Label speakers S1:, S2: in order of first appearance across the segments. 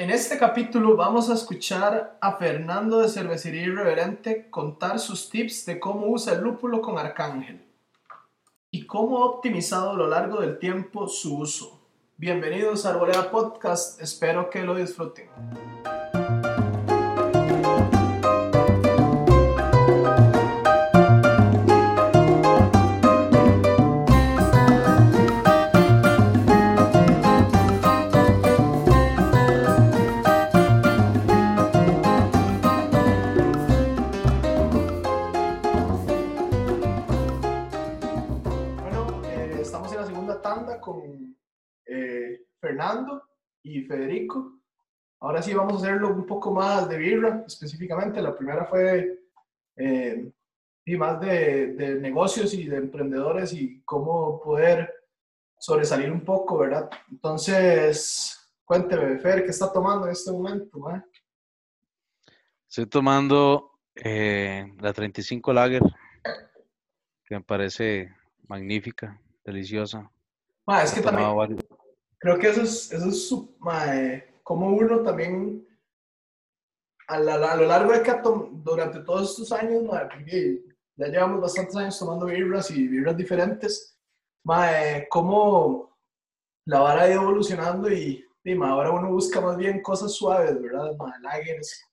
S1: En este capítulo vamos a escuchar a Fernando de Cervecería Irreverente contar sus tips de cómo usa el lúpulo con Arcángel y cómo ha optimizado a lo largo del tiempo su uso. Bienvenidos a Arboleda Podcast, espero que lo disfruten. Ahora sí vamos a hacerlo un poco más de birra, específicamente. La primera fue eh, y más de, de negocios y de emprendedores y cómo poder sobresalir un poco, ¿verdad? Entonces, cuénteme, Fer, ¿qué está tomando en este momento? mae?
S2: Estoy tomando eh, la 35 Lager, que me parece magnífica, deliciosa.
S1: Es que también
S2: varios-
S1: creo que eso es, eso es su- mae, como uno también a, la- a lo largo de tom- durante todos estos años, porque ya llevamos bastantes años tomando birras y birras diferentes, mae, cómo la vara ha ido evolucionando y, y, mae, ahora uno busca más bien cosas suaves, ¿verdad? Lagers.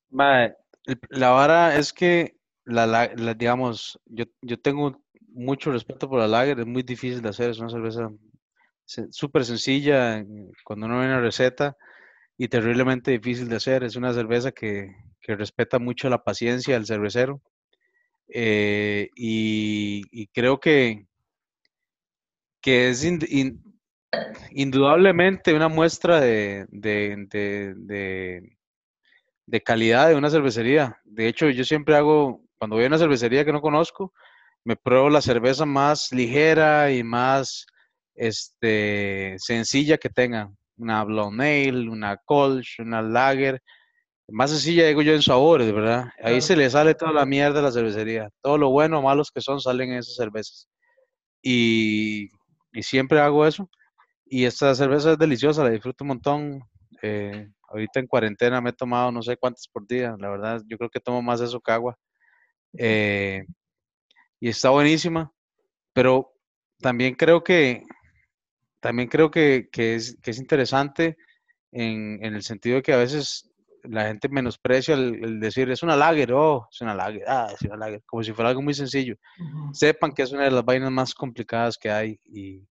S2: La vara es que, la, la- digamos, yo, yo tengo mucho respeto por la Lager, es muy difícil de hacer, es una cerveza súper sencilla en- cuando uno ve una receta y terriblemente difícil de hacer. Es una cerveza que, que respeta mucho la paciencia del cervecero eh, y, creo que, que es ind- in- indudablemente una muestra de- de- de calidad de una cervecería. De hecho, yo siempre hago, cuando voy a una cervecería que no conozco, me pruebo la cerveza más ligera y más este, sencilla que tengan. Una Blonde Ale, una Kolsch, una Lager. Más sencilla, digo yo, en sabores, ¿verdad? Ahí
S1: Claro.
S2: se le sale toda la mierda a la cervecería. Todo lo bueno o malos que son salen en esas cervezas. Y, y siempre hago eso. Y esta cerveza es deliciosa, la disfruto un montón. Eh, ahorita en cuarentena me he tomado no sé cuántas por día. La verdad, yo creo que tomo más eso que agua. Eh, y está buenísima. Pero también creo que, también creo que, que es, que es interesante en, en el sentido de que a veces la gente menosprecia el, el decir es una lager, oh, es una lager, ah, es una lager, como si fuera algo muy sencillo.
S1: Ujú.
S2: Sepan que es una de las vainas más complicadas que hay y,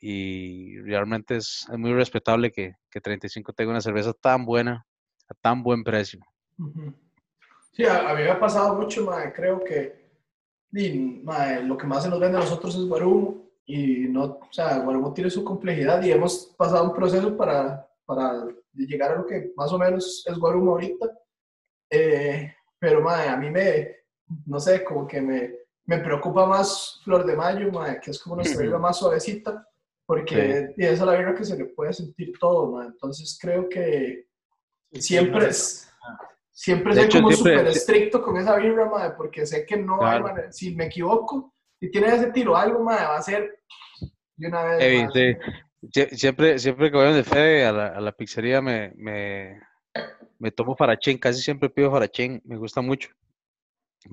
S2: y realmente es, es muy respetable que, que 35 tenga una cerveza tan buena, a tan buen precio.
S1: Ujú. Sí, a, a mí me ha pasado mucho, mae, creo que di, mae, lo que más se nos vende a nosotros es Guarumo y no, o sea, Guarumo tiene su complejidad y hemos pasado un proceso para, para llegar a lo que más o menos es Guarumo ahorita, Eh, pero mae, a mí me, no sé, como que me, me preocupa más Flor de Mayo, mae, que es como nuestra birra más suavecita, porque y esa es la birra que se le puede sentir todo, mae. entonces creo que siempre es, siempre
S2: De
S1: soy como
S2: siempre-
S1: súper estricto con esa vibra, madre, porque sé que no hay
S2: Claro.
S1: manera, si me equivoco, si tiene ese tiro algo, madre, va a ser de una vez.
S2: Sí. Siempre, siempre que voy de Fede a la, a la pizzería me, me, me tomo farachín, casi siempre pido farachín, me gusta mucho.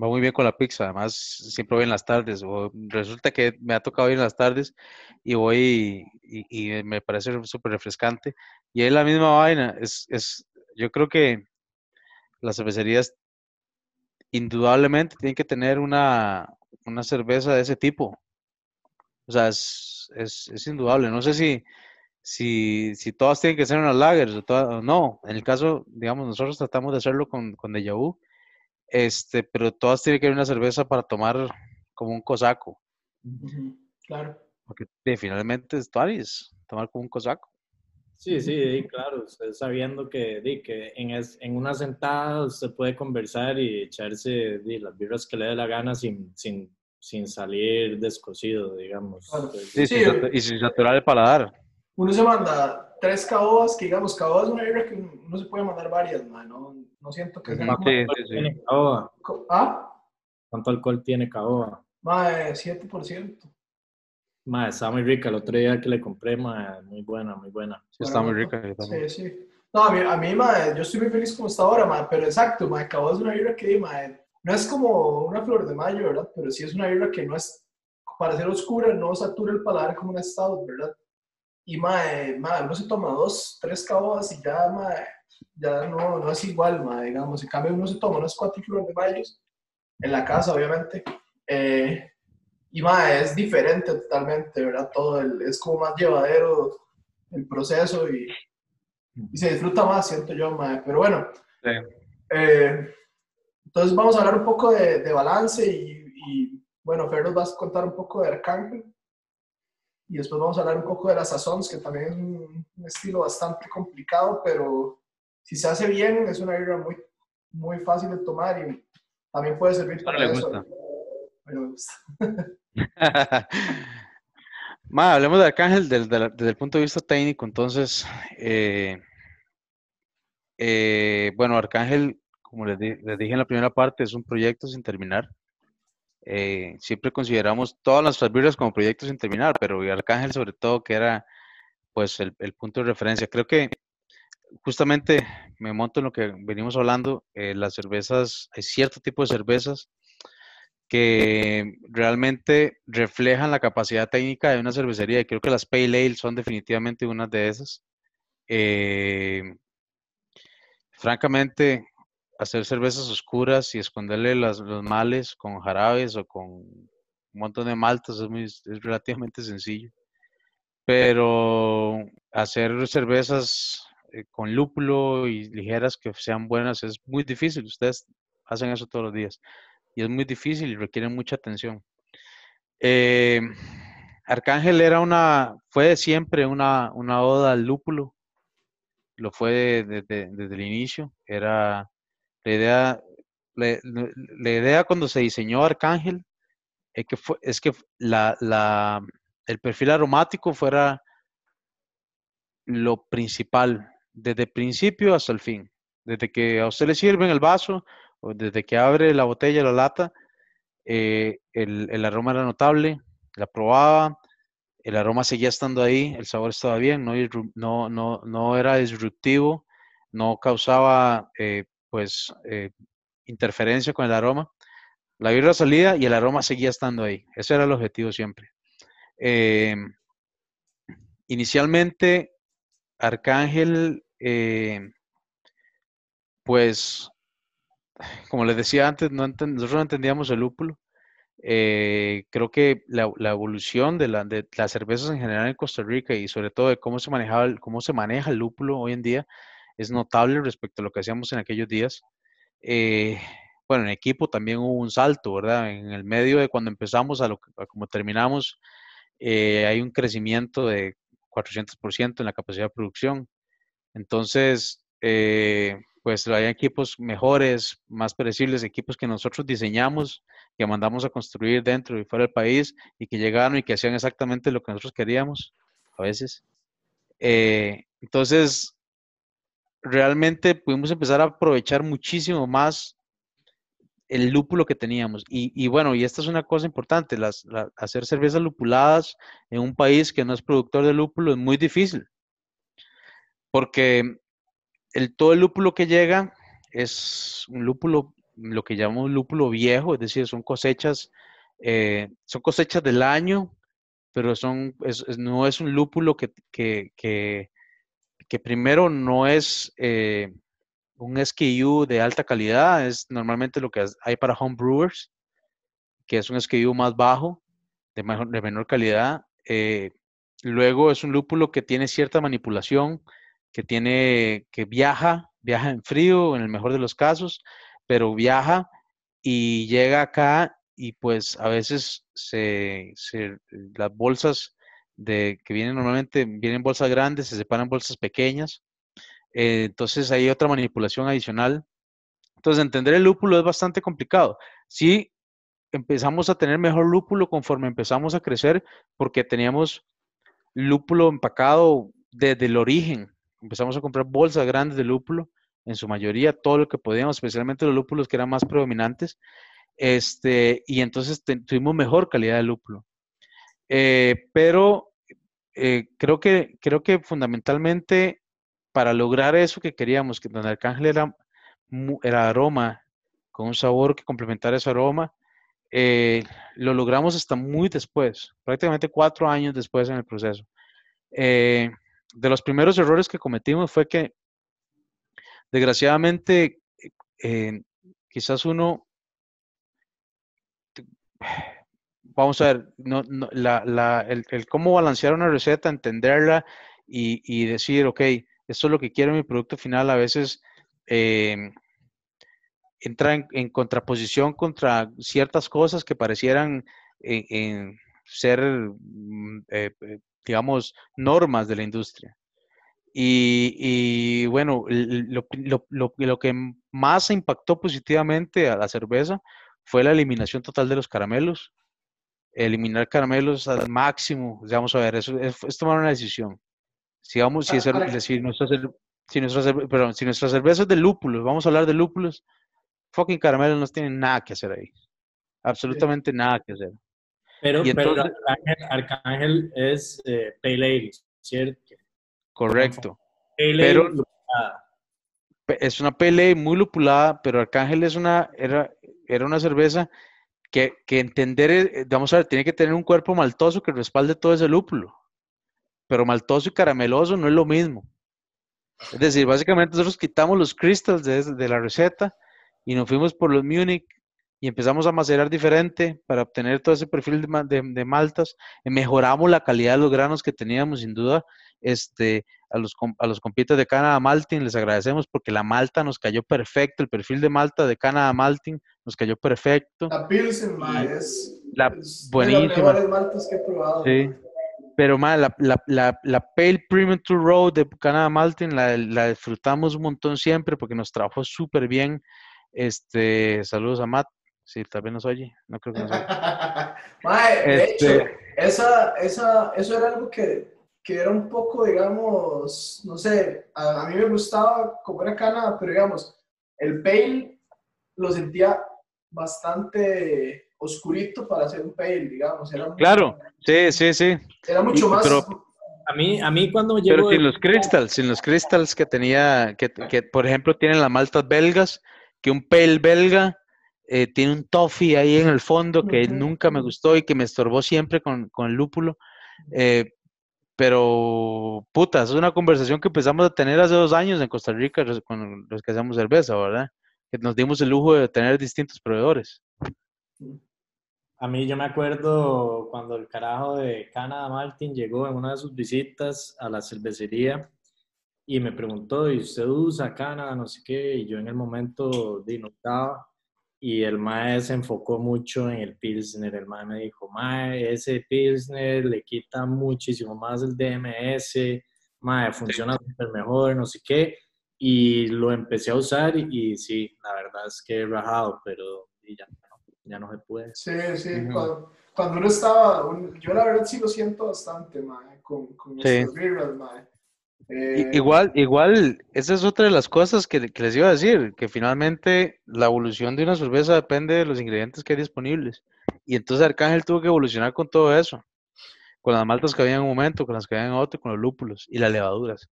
S2: Va muy bien con la pizza, además siempre voy en las tardes, o resulta que me ha tocado ir en las tardes y voy y, y me parece súper refrescante. Y es la misma vaina, es, es, yo creo que las cervecerías indudablemente tienen que tener una, una cerveza de ese tipo. O sea, es, es, es indudable. No sé si, si, si todas tienen que ser unas lagers o, todas, no. En el caso, digamos, nosotros tratamos de hacerlo con, con Deja Vu, este, pero todas tienen que ser una cerveza para tomar como un cosaco.
S1: Claro.
S2: Porque finalmente es Tuanis, tomar como un cosaco.
S3: Sí, sí, claro, usted sabiendo que, di, que en, es- en una sentada usted puede conversar y echarse las birras que le dé la gana sin, sin, sin salir descosido, digamos.
S1: Claro.
S3: Entonces,
S2: Sí,
S1: Sí,
S2: y sin saturar el paladar.
S1: Uno se manda tres caobas, que digamos, caobas es una vibra que uno se puede mandar varias, madre, no, no siento que sea
S3: ¿Cuánto
S2: Sí,
S3: alcohol
S2: sí, sí.
S3: tiene Caoba?
S1: ¿Ah?
S3: ¿Cuánto alcohol tiene Caoba?
S1: Madre, 7%.
S3: Ma, está muy rica. El otro día que le compré, ma, muy buena, muy buena.
S2: Sí, está muy rica.
S1: Sí, sí. No, a mí, a mí mae, yo estoy muy feliz como está ahora, mae, pero exacto, mae, Cabo es una birra que, mae, no es como una flor de mayo, ¿verdad? Pero sí es una birra que no es, para ser oscura, no satura el paladar como un estado, ¿verdad? Y, mae, mae, uno se toma dos, tres cabos y ya, mae, ya no, no es igual, mae, digamos. En cambio, uno se toma unas cuatro flores de mayo en la casa, obviamente. Eh, y, mae, es diferente totalmente, ¿verdad? Todo el, es como más llevadero el proceso y, y se disfruta más, siento yo, mae. Pero bueno, eh, entonces vamos a hablar un poco de, de balance y, y, bueno, Fer nos va a contar un poco de Arcángel y después vamos a hablar un poco de las sazons, que también es un, un estilo bastante complicado, pero si se hace bien es una birra muy, muy fácil de tomar y también puede servir para
S2: le
S1: eso. Bueno, me gusta.
S2: Ma, hablemos de Arcángel desde, el punto de vista técnico. Entonces, eh, eh, bueno, Arcángel, como les, di- les dije en la primera parte, es un proyecto sin terminar. Eh, siempre consideramos todas las birras como proyectos sin terminar, pero Arcángel sobre todo, que era pues el, el punto de referencia. Creo que justamente me monto en lo que venimos hablando, las cervezas, hay cierto tipo de cervezas que realmente reflejan la capacidad técnica de una cervecería y creo que las Pale Ale son definitivamente una de esas. Eh, francamente, hacer cervezas oscuras y esconderle las- los males con jarabes o con un montón de maltas es, muy, es relativamente sencillo. Pero hacer cervezas eh, con lúpulo y ligeras que sean buenas es muy difícil. Ustedes hacen eso todos los días y es muy difícil y requiere mucha atención. Eh, Arcángel era una, fue siempre una, una oda al lúpulo, lo fue desde, desde el inicio. Era la idea, la, idea cuando se diseñó Arcángel es que, fue, es que la, la- el perfil aromático fuera lo principal, desde el principio hasta el fin. Desde que a usted le sirven el vaso desde que abre la botella, la lata, eh, el, aroma era notable, la probaba, el aroma seguía estando ahí, el sabor estaba bien, no, era disruptivo, no causaba eh, pues eh, interferencia con el aroma. La birra salía y el aroma seguía estando ahí. Ese era el objetivo siempre. Inicialmente, Arcángel, pues, como les decía antes, no nosotros no entendíamos el lúpulo. Eh, creo que la, la evolución de, la- de las cervezas en general en Costa Rica y sobre todo de cómo se manejaba, el- cómo se maneja el lúpulo hoy en día es notable respecto a lo que hacíamos en aquellos días. Eh, bueno, en equipo también hubo un salto, ¿verdad? En el medio de cuando empezamos a, lo, a como terminamos, eh, hay un crecimiento de 400% en la capacidad de producción. Entonces, eh, pues hay equipos mejores, más predecibles, equipos que nosotros diseñamos, que mandamos a construir dentro y fuera del país y que llegaron y que hacían exactamente lo que nosotros queríamos a veces. Eh, entonces, realmente pudimos empezar a aprovechar muchísimo más el lúpulo que teníamos. Y, bueno, y esta es una cosa importante, hacer cervezas lupuladas en un país que no es productor de lúpulo es muy difícil, porque el, todo el lúpulo que llega es un lúpulo, lo que llamamos lúpulo viejo, es decir, son cosechas, eh, son cosechas del año, pero son, no es un lúpulo que, que, que, primero no es eh, un SKU de alta calidad, es normalmente lo que hay para home brewers, que es un SKU más bajo, de menor calidad. Eh, luego es un lúpulo que tiene cierta manipulación, que tiene, que viaja, viaja en frío en el mejor de los casos, pero viaja y llega acá y pues a veces se, las bolsas de, que vienen normalmente, vienen bolsas grandes, se separan bolsas pequeñas, eh, entonces hay otra manipulación adicional. Entonces entender el lúpulo es bastante complicado. Sí, empezamos a tener mejor lúpulo conforme empezamos a crecer porque teníamos lúpulo empacado desde el origen. Empezamos a comprar bolsas grandes de lúpulo, en su mayoría todo lo que podíamos, especialmente los lúpulos que eran más predominantes. Este, y entonces te- tuvimos mejor calidad de lúpulo. Eh, pero eh, creo, que, creo que fundamentalmente para lograr eso que queríamos, que Don Arcángel era, era aroma, con un sabor que complementara ese aroma, eh, lo logramos hasta muy después, prácticamente cuatro años después en el proceso. Eh, de los primeros errores que cometimos fue que, desgraciadamente, eh, quizás uno, vamos a ver, no, el, cómo balancear una receta, entenderla y, decir, ok, esto es lo que quiero en mi producto final, a veces entra en, contraposición contra ciertas cosas que parecieran eh, ser, mm, eh, eh, digamos, normas de la industria. Y, bueno, lo, lo, que más impactó positivamente a la cerveza fue la eliminación total de los caramelos. Eliminar caramelos al máximo, vamos a ver, eso es, tomar una decisión. Si, vamos, si, si, nuestra, si, nuestra, si nuestra cerveza es de lúpulos, vamos a hablar de lúpulos, fucking caramelos no tienen nada que hacer ahí. Absolutamente nada que hacer.
S3: Pero, Arcángel, es eh, Pale ¿cierto?
S2: Correcto. pero es una Pale muy lupulada, pero Arcángel es una, era, era una cerveza que, que entender, eh, vamos a ver, tiene que tener un cuerpo maltoso que respalde todo ese lúpulo. Pero maltoso y carameloso no es lo mismo. Es decir, básicamente nosotros quitamos los crystals de, de la receta y nos fuimos por los Munich y empezamos a macerar diferente para obtener todo ese perfil de, de, maltas. Mejoramos la calidad de los granos que teníamos, sin duda. Este, a los, a los compitas de Canada Malting les agradecemos porque la malta nos cayó perfecto, el perfil de malta de Canada Malting nos cayó perfecto.
S1: La Pilsen, es,
S2: la, buenísima. de las mejores maltas que he probado. Sí. Pero la, la, la, la, Pale Premium to Road de Canada Malting la, la disfrutamos un montón siempre porque nos trabajó súper bien. Este, saludos a Matt. Sí, tal vez nos oye. No creo que nos oye.
S1: de hecho, este esa, esa, eso era algo que, que, era un poco, digamos, no sé, a, mí me gustaba comer cana, pero digamos, el pale lo sentía bastante oscurito para hacer un pale, digamos. Era
S2: claro, sí, sí, sí.
S1: Era mucho más...
S3: a mí, a mí cuando
S2: llegó... Pero sin los crystals, sin los crystals que tenía, que, que por ejemplo tienen las maltas belgas, que un pel belga eh, tiene un toffee ahí en el fondo que nunca me gustó y que me estorbó siempre con, el lúpulo. Eh, pero, puta, es una conversación que empezamos a tener hace dos años en Costa Rica con los que hacemos cerveza, ¿verdad? Que nos dimos el lujo de tener distintos proveedores.
S3: A mí yo me acuerdo cuando el carajo de Canada Martin llegó en una de sus visitas a la cervecería y me preguntó, ¿y usted usa Canadá? No sé qué, y yo en el momento di, y el MAE se enfocó mucho en el Pilsner, el MAE me dijo, MAE, ese Pilsner le quita muchísimo más el DMS, MAE, funciona súper mejor, no sé qué, y lo empecé a usar y, sí, la verdad es que he rajado, pero ya, ya no se puede.
S1: Sí, sí, cuando, uno estaba, yo la verdad sí lo siento bastante, MAE, con, con sí. MAE.
S2: Eh, igual, igual, esa es otra de las cosas que, les iba a decir, que finalmente la evolución de una cerveza depende de los ingredientes que hay disponibles. Y entonces Arcángel tuvo que evolucionar con todo eso, con las maltas que había en un momento, con las que había en otro, con los lúpulos y las levaduras.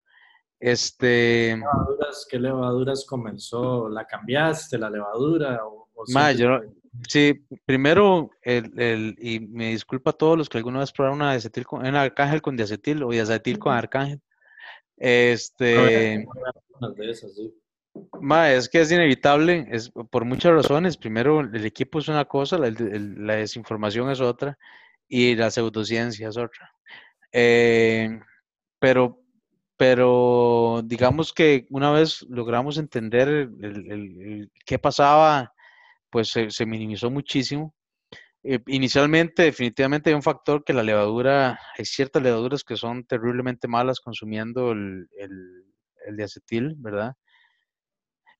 S2: Este...
S3: ¿Levaduras, ¿Qué levaduras comenzó? ¿La cambiaste, la levadura? O,
S2: sí, primero, el, y me disculpa a todos los que alguna vez probaron una, acetil con, una arcángel con diacetil o diacetil con arcángel. Este. es que es inevitable, es por muchas razones. Primero, el equipo es una cosa, la, desinformación es otra y la pseudociencia es otra. Eh, pero, pero digamos que una vez logramos entender el, qué pasaba, pues se minimizó muchísimo eh, inicialmente, definitivamente hay un factor que la levadura, hay ciertas levaduras que son terriblemente malas consumiendo el, diacetil, ¿verdad?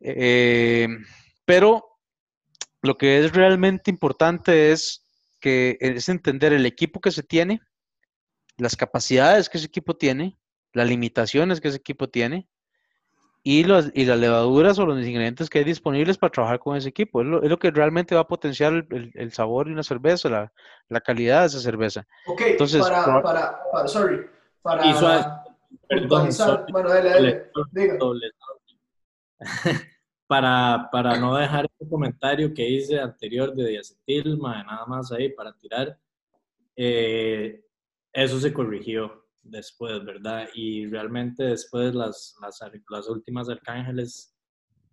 S2: Eh, pero lo que es realmente importante es que es entender el equipo que se tiene, las capacidades que ese equipo tiene, las limitaciones que ese equipo tiene, y, los, y las levaduras o los ingredientes que hay disponibles para trabajar con ese equipo. Es lo, que realmente va a potenciar el, el, sabor de una cerveza, la, la, calidad de esa cerveza.
S1: Ok, Entonces, para, para, para, sorry, para,
S3: Perdón,
S1: bueno, dale, dale,
S3: para, para no dejar el comentario que hice anterior de diacetil, nada más ahí para tirar, eh, eso se corrigió después, ¿verdad? Y realmente después las, las, las últimas arcángeles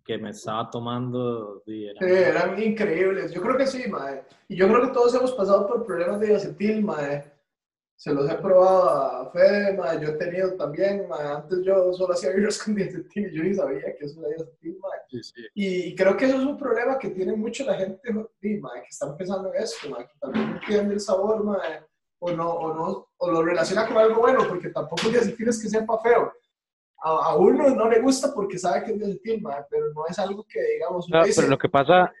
S3: que me estaba tomando
S1: eran... Sí, eran increíbles. Yo creo que sí, mae. Y yo creo que todos hemos pasado por problemas de diacetil, mae. Se los he probado a Fede, yo he tenido también, antes yo solo hacía virus con diacetil y yo ni sabía que eso era diacetil, Y, creo que eso es un problema que tiene mucho la gente que está empezando esto, que también no entiende el sabor, o, no, o, no, o lo relaciona con algo bueno, porque tampoco el diacetil es que sepa feo. A, uno no le gusta porque sabe que es diacetil, pero no es algo que, digamos...
S2: Pero lo que pasa,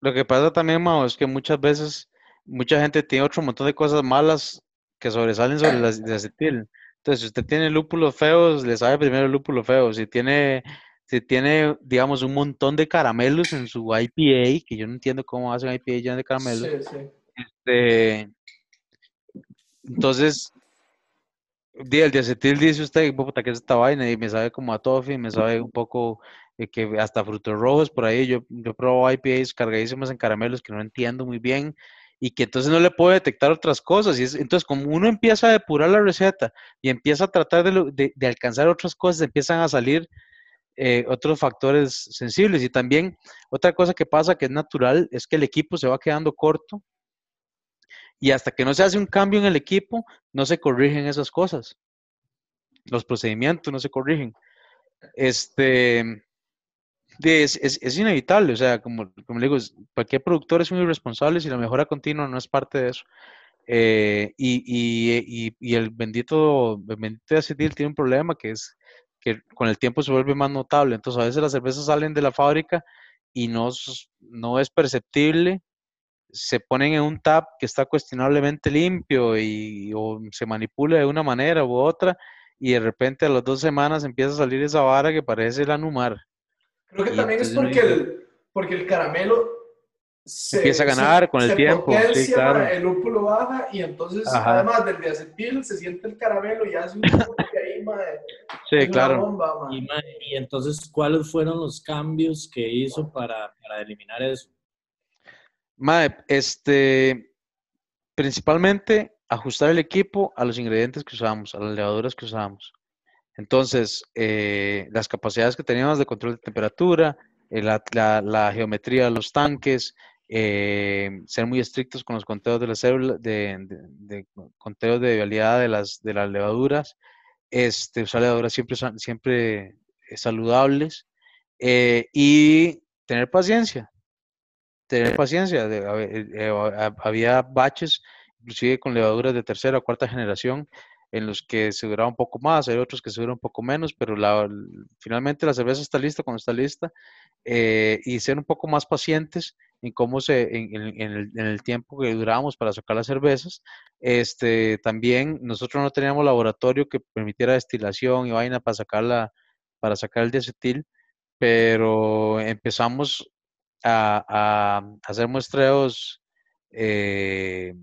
S2: lo que pasa también, Mao, es que muchas veces mucha gente tiene otro montón de cosas malas que sobresalen sobre las de acetil. Entonces, si usted tiene lúpulos feos, le sabe primero el lúpulo feo. Si tiene, si tiene, digamos, un montón de caramelos en su IPA, que yo no entiendo cómo hacen IPA ya de caramelos. Sí, sí. Este, entonces, el diacetil dice usted, puta, que es esta vaina? Y me sabe como a toffee, me sabe un poco eh, que hasta frutos rojos por ahí. Yo, yo probo IPAs cargadísimas en caramelos que no entiendo muy bien y que entonces no le puede detectar otras cosas. Y entonces, como uno empieza a depurar la receta y empieza a tratar de, de, alcanzar otras cosas, empiezan a salir eh, otros factores sensibles. Y también otra cosa que pasa que es natural es que el equipo se va quedando corto y hasta que no se hace un cambio en el equipo, no se corrigen esas cosas. Los procedimientos no se corrigen. Este, es, es, inevitable, o sea, como, como le digo, cualquier productor es muy irresponsable si la mejora continua no es parte de eso. Eh, y, y, y, el bendito, el bendito acetil tiene un problema que es que con el tiempo se vuelve más notable. Entonces, a veces las cervezas salen de la fábrica y no, no es perceptible, se ponen en un tap que está cuestionablemente limpio y o se manipula de una manera u otra y de repente a las dos semanas empieza a salir esa vara que parece el anumar.
S1: Creo que también es porque el, porque el caramelo
S2: se, empieza a ganar con el tiempo.
S1: Sí, claro. El lúpulo baja y entonces, además del diacetil, se siente el caramelo y hace un poco que ahí, madre,
S2: Sí, claro.
S3: Bomba, y, y, entonces, ¿cuáles fueron los cambios que hizo para, para eliminar eso?
S2: Madre, este, principalmente ajustar el equipo a los ingredientes que usamos, a las levaduras que usamos. Entonces, eh, las capacidades que teníamos de control de temperatura, eh, la, geometría de los tanques, eh, ser muy estrictos con los conteos de las células, de, conteos de vialidad de las, de las levaduras, este, usar levaduras siempre, siempre saludables y tener paciencia. Tener paciencia. había baches, inclusive con levaduras de tercera o cuarta generación, en los que se duraba un poco más, hay otros que se duran un poco menos, pero la, finalmente la cerveza está lista cuando está lista eh, y ser un poco más pacientes en cómo se, en, el, tiempo que durábamos para sacar las cervezas. Este, también nosotros no teníamos laboratorio que permitiera destilación y vaina para sacarla, para sacar el diacetil, pero empezamos a, a hacer muestreos eh,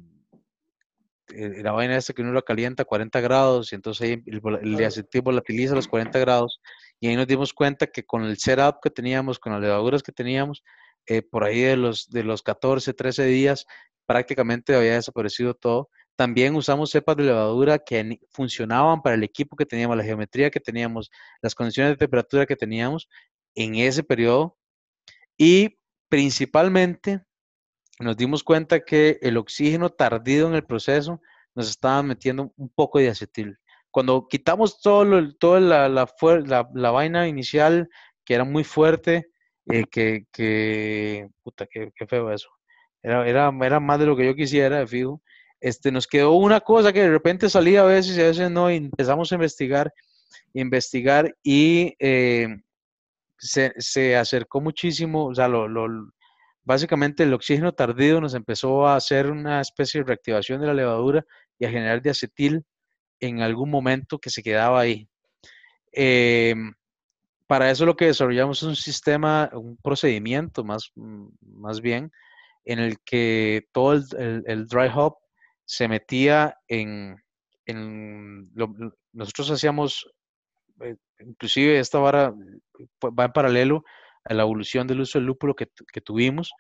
S2: eh, la vaina esta que uno la calienta a 40 grados y entonces ahí el, el diacetil volatiliza a los 40 grados y ahí nos dimos cuenta que con el setup que teníamos, con las levaduras que teníamos, eh, por ahí de los, de los 14, 13 días prácticamente había desaparecido todo. También usamos cepas de levadura que funcionaban para el equipo que teníamos, la geometría que teníamos, las condiciones de temperatura que teníamos en ese periodo y principalmente nos dimos cuenta que el oxígeno tardío en el proceso nos estaba metiendo un poco de acetil. Cuando quitamos todo toda la, la, vaina inicial, que era muy fuerte, eh, que, que, puta, qué, feo eso. Era, era, era, más de lo que yo quisiera, de fijo. Este, nos quedó una cosa que de repente salía a veces y a veces no, y empezamos a investigar, investigar y eh, se, se, acercó muchísimo, o sea, lo, lo, Básicamente el oxígeno tardío nos empezó a hacer una especie de reactivación de la levadura y a generar diacetil en algún momento que se quedaba ahí. Em, para eso lo que desarrollamos es un sistema, un procedimiento más, más bien, en el que todo el, dry hop se metía en, nosotros hacíamos, eh, inclusive esta vara va en paralelo a la evolución del uso del lúpulo que, que tuvimos,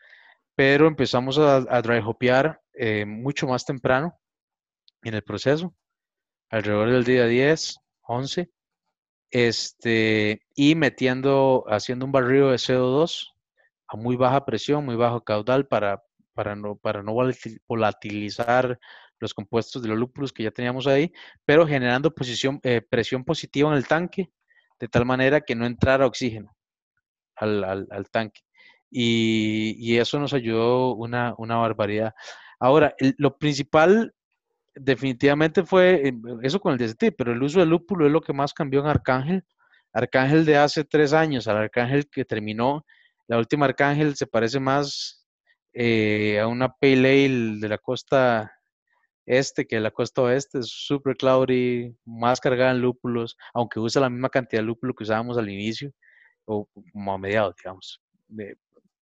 S2: pero empezamos a, a dry hopear eh, mucho más temprano en el proceso, alrededor del día 10, 11, este, y metiendo, haciendo un barrido de CO2 a muy baja presión, muy bajo caudal para, para, no, para no volatilizar los compuestos de los lúpulos que ya teníamos ahí, pero generando eh, presión positiva en el tanque, de tal manera que no entrara oxígeno al, al, tanque. Y, y, eso nos ayudó una, una barbaridad. Ahora, lo principal definitivamente fue eh, eso con el DST, pero el uso del lúpulo es lo que más cambió en Arcángel. Arcángel de hace tres años al Arcángel que terminó, la última Arcángel se parece más eh, a una Pale Ale de la costa este que la costa oeste, es super cloudy, más cargada en lúpulos, aunque usa la misma cantidad de lúpulo que usábamos al inicio, o como a mediados, digamos.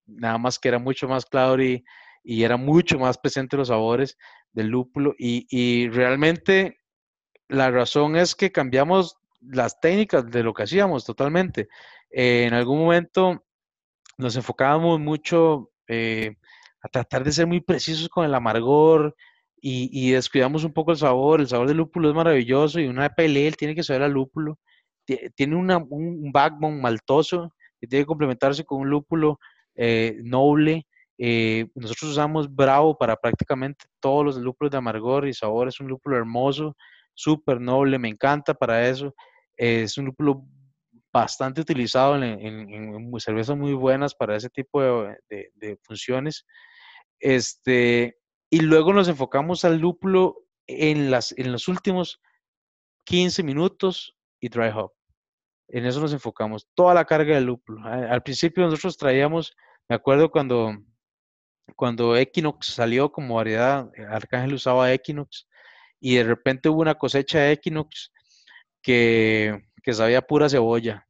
S2: nada más que era mucho más cloudy y era mucho más presente los sabores del lúpulo y, realmente la razón es que cambiamos las técnicas de lo que hacíamos totalmente. En algún momento nos enfocábamos mucho eh, a tratar de ser muy precisos con el amargor y, descuidamos un poco el sabor. El sabor del lúpulo es maravilloso y una PLL tiene que saber al lúpulo. Tiene un backbone maltoso que tiene que complementarse con un lúpulo eh, noble eh, nosotros usamos Bravo para prácticamente todos los lúpulos de amargor y sabor. Es un lúpulo hermoso, súper noble, me encanta para eso. es un lúpulo bastante utilizado en, cervezas muy buenas para ese tipo de, funciones. Este, y luego nos enfocamos al lúpulo en, las, en los últimos 15 minutos y dry hop. En eso nos enfocamos, toda la carga del lúpulo. Al principio nosotros traíamos, me acuerdo cuando cuando Equinox salió como variedad, Arcángel usaba Equinox y de repente hubo una cosecha de Equinox que, que sabía pura cebolla.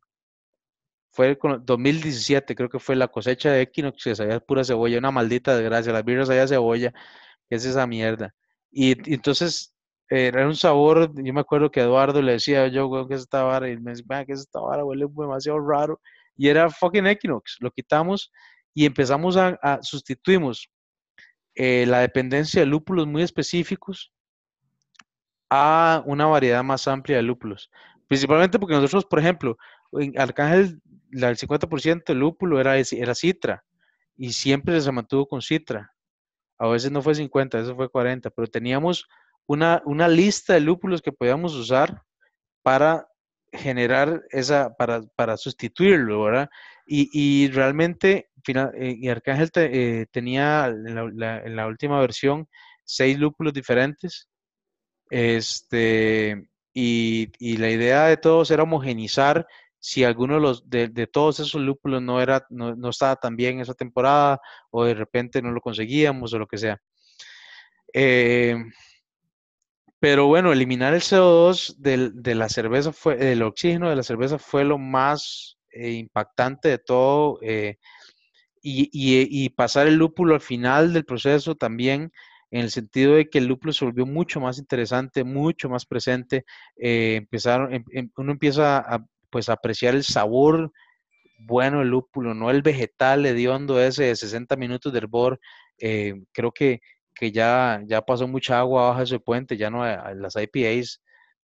S2: Fue con 2017, creo que fue la cosecha de Equinox que sabía pura cebolla, una maldita desgracia. Las birras sabía cebolla, que es esa mierda. Y, entonces era un sabor, yo me acuerdo que Eduardo le decía, yo, ¿qué es esta vara? Y me decía, ¿qué es esta vara? Huele demasiado raro. Y era fucking Equinox. Lo quitamos y empezamos a, sustituimos eh, la dependencia de lúpulos muy específicos a una variedad más amplia de lúpulos. Principalmente porque nosotros, por ejemplo, Arcángel, el 50% del lúpulo era, era citra y siempre se mantuvo con citra. A veces no fue 50, eso fue 40, pero teníamos una, una lista de lúpulos que podíamos usar para generar esa, para, para sustituirlo, ¿verdad? Y, y realmente eh, y Arcángel eh, tenía en la, última versión seis lúpulos diferentes. Este, y, la idea de todos era homogenizar si alguno de, los, de, todos esos lúpulos no, era, no, estaba tan bien esa temporada o de repente no lo conseguíamos o lo que sea. Eh, pero bueno, eliminar el CO2 de la cerveza fue, del oxígeno de la cerveza fue lo más impactante de todo y, pasar el lúpulo al final del proceso también, en el sentido de que el lúpulo se volvió mucho más interesante, mucho más presente. Eh, empezaron, em, em, uno empieza a pues, apreciar el sabor bueno del lúpulo, no el vegetal hediondo ese de 60 minutos de hervor. Eh, creo que, que ya, ya pasó mucha agua bajo ese puente, ya no las IPAs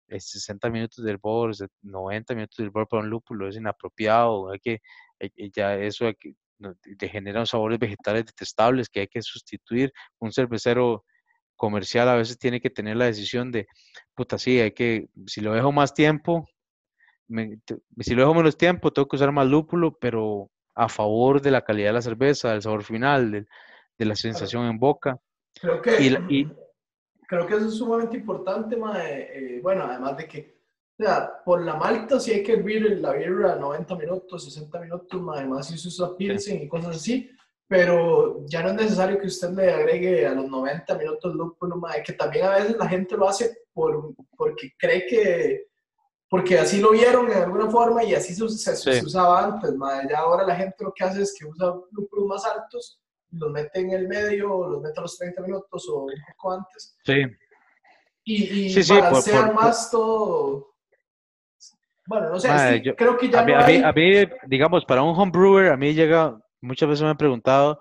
S2: 60 minutos de hervor, 90 minutos de hervor para un lúpulo es inapropiado, hay que, ya eso hay que, te generan sabores vegetales detestables que hay que sustituir. Un cervecero comercial a veces tiene que tener la decisión de, puta, sí, hay que, si lo dejo más tiempo, si lo dejo menos tiempo, tengo que usar más lúpulo, pero a favor de la calidad de la cerveza, del sabor final, de, la sensación en boca.
S1: Creo que, creo que eso es sumamente importante, eh, bueno, además de que o sea, por la malta sí hay que hervir la birra 90 minutos, 60 minutos, además si se usa pilsen y cosas así, pero ya no es necesario que usted le agregue a los 90 minutos lúpulo, que también a veces la gente lo hace por, porque cree que, porque así lo vieron en alguna forma y así se, se, usaba antes, ya ahora la gente lo que hace es que usa lúpulos más altos, los mete en el medio, los mete a los 30 minutos o un poco antes.
S2: Sí.
S1: Y, y sí, balancea más todo Bueno, no sé, sí,
S2: yo-
S1: creo que ya
S2: A mí, a mí- a mí, digamos, para un homebrewer, a mí llega, muchas veces me han preguntado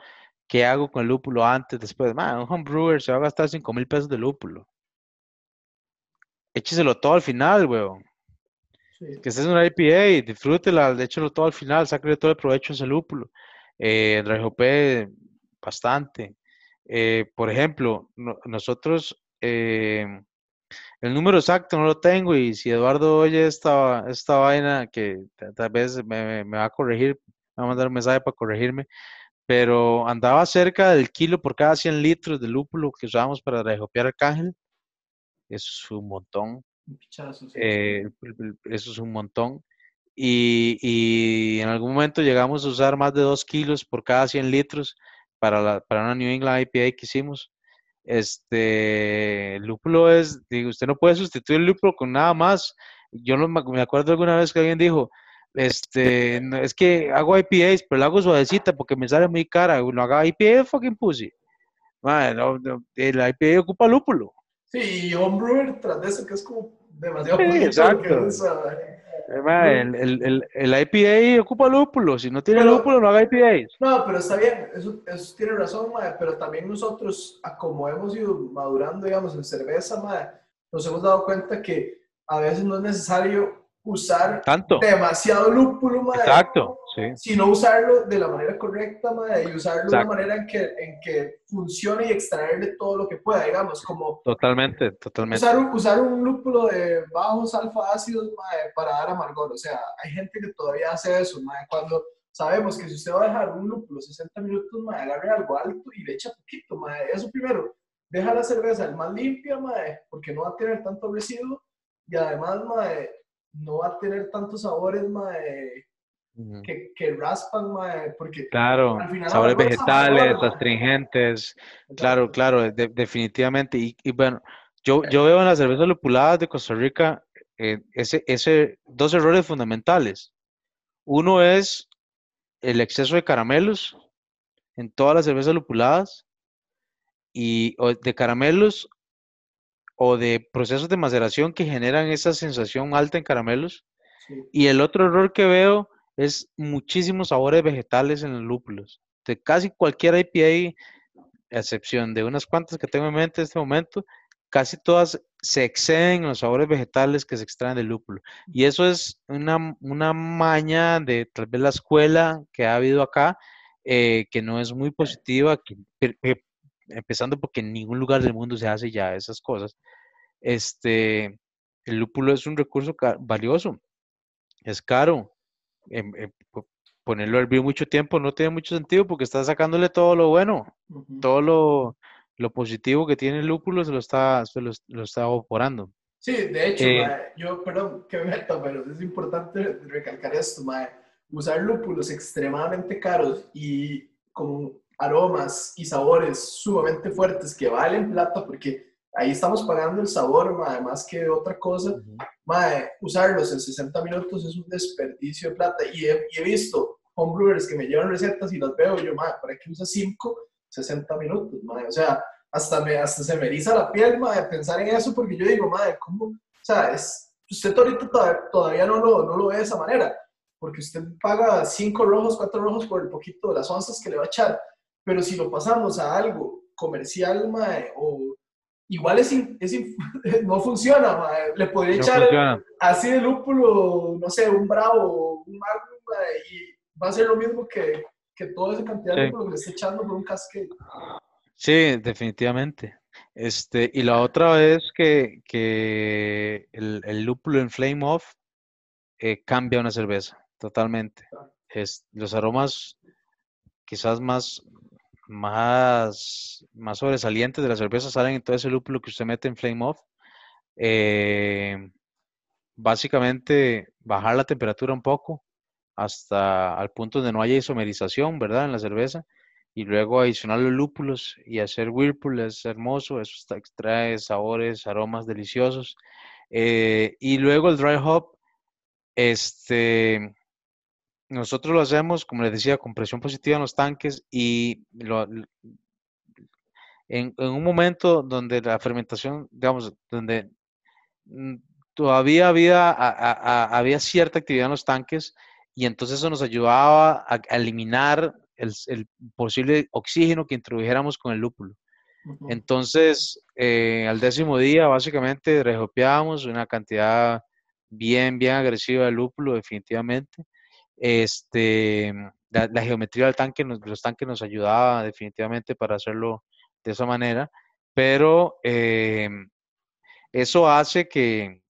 S2: qué hago con el lúpulo antes, después. Man, un homebrewer se va a gastar 5 mil pesos de lúpulo. Écheselo todo al final, weón. Que estés en una IPA, disfrútela, échelo todo al final, sáquele todo el provecho a ese lúpulo. Eh, hopé bastante. Eh, por ejemplo, no- nosotros, eh, el número exacto no lo tengo y si Eduardo oye esta, esta vaina, que ta- tal vez me va a corregir, me va a mandar un mensaje para corregirme, pero andaba cerca del kilo por cada 100 litros de lúpulo que usábamos para rejopear Arcángel. Eso es un montón.
S1: Pichazo, sí.
S2: eh, eso es un montón. Y, y en algún momento llegamos a usar más de 2 kilos por cada 100 litros para, la, para una New England IPA que hicimos. Este, lúpulo es, digo, usted no puede sustituir el lúpulo con nada más. Yo no me acuerdo alguna vez que alguien dijo, este, no, es que hago IPAs, pero la hago suavecita porque me sale muy cara. No haga IPA, fucking pussy. Mae, no, no, el IPA ocupa lúpulo.
S1: Sí, y homebrewer tras de eso que es como demasiado
S2: Sí, exacto.
S1: es, ah,
S2: Eh, el, el, el, el IPA ocupa lúpulo. Si no tiene
S1: Pero-
S2: lúpulo, no haga IPAs.
S1: No, pero está bien, eso, eso tiene razón, mae, pero también nosotros, como hemos ido madurando, digamos, en cerveza, mae, nos hemos dado cuenta que a veces no es necesario usar
S2: Tanto.
S1: demasiado lúpulo, mae,
S2: Exacto. Sí.
S1: sino usarlo de la manera correcta, mae, y usarlo de
S2: Exacto.
S1: una manera en que, en que funcione y extraerle todo lo que pueda, digamos, como
S2: Totalmente, totalmente.
S1: usar un, usar un lúpulo de bajos alfa ácidos mae, para dar amargor. O sea, hay gente que todavía hace eso, mae, cuando sabemos que si usted va a dejar un lúpulo 60 minutos, mae, agarre algo alto y le echa poquito. Mae. Eso primero, deja la cerveza el más limpia, mae, porque no va a tener tanto residuo y además mae, no va a tener tantos sabores mae, que, que raspan, mae, porque
S2: Claro,
S1: al final
S2: sabores vegetales, astringentes. Claro, claro, de- definitivamente. Y, y bueno, yo, yo veo en las cervezas lupuladas de Costa Rica eh, ese, ese, dos errores fundamentales. Uno es el exceso de caramelos en todas las cervezas lupuladas y o de caramelos o de procesos de maceración que generan esa sensación alta en caramelos.
S1: Sí.
S2: Y el otro error que veo es muchísimos sabores vegetales en los lúpulos. De casi cualquier IPA, a excepción de unas cuantas que tengo en mente en este momento, casi todas se exceden en los sabores vegetales que se extraen del lúpulo. Y eso es una, una maña de tal vez la escuela que ha habido acá, eh, que no es muy positiva, que, empezando porque en ningún lugar del mundo se hace ya esas cosas. Este, el lúpulo es un recurso valioso, es caro. em- em, po- ponerlo a hervir mucho tiempo no tiene mucho sentido porque está sacándole todo lo bueno
S1: Ujú.
S2: todo lo, lo positivo que tiene el lúpulo se lo está, se lo, lo está evaporando.
S1: Sí, de hecho,
S2: Eh,
S1: yo, perdón que me meta, pero es importante recalcar esto, mae. Usar lúpulos extremadamente caros y con aromas y sabores sumamente fuertes que valen plata, porque ahí estamos pagando el sabor, mae, más que otra cosa. Mae, usarlos en 60 minutos es un desperdicio de plata. Y he, y he visto homebrewers que me llevan recetas y las veo y yo, mae, ¿para qué usa 5, 60 minutos, mae? O sea, hasta, me, hasta se me eriza la piel, mae, pensar en eso, porque yo digo, mae, ¿cómo? O sea, es, usted ahorita todavía, todavía no, lo, no lo ve de esa manera, porque usted paga 5 rojos, 4 rojos por el poquito de las onzas que le va a echar. Pero si lo pasamos a algo comercial, mae, o igual es, in- es in- no funciona, mae. Le podría
S2: No
S1: echar
S2: funciona.
S1: así de lúpulo, no sé, un bravo, un magnum, mae, y va a ser lo mismo que, que toda esa cantidad de lúpulo que le esté echando por un cascade.
S2: Sí, definitivamente. Este, y la otra es que, que el, el lúpulo en Flame Off eh, cambia una cerveza totalmente. Es, los aromas quizás más, más, más sobresalientes de la cerveza salen en todo ese lúpulo que usted mete en Flame Off. Eh, básicamente bajar la temperatura un poco hasta al punto donde no haya isomerización, ¿verdad? En la cerveza. Y luego adicionar los lúpulos y hacer whirlpool es hermoso, eso está- extrae sabores, aromas deliciosos. Eh, y luego el dry hop, este, nosotros lo hacemos, como les decía, con presión positiva en los tanques y lo- en, en un momento donde la fermentación, digamos, donde mm, todavía había, había cierta actividad en los tanques y entonces eso nos ayudaba a, eliminar el, posible oxígeno que introdujéramos con el lúpulo. Entonces, eh, al décimo día, básicamente, rejopeábamos una cantidad bien, bien agresiva de lúpulo, definitivamente. Este, la, geometría del tanque, los tanques nos ayudaba definitivamente para hacerlo de esa manera, pero eh, eso hace que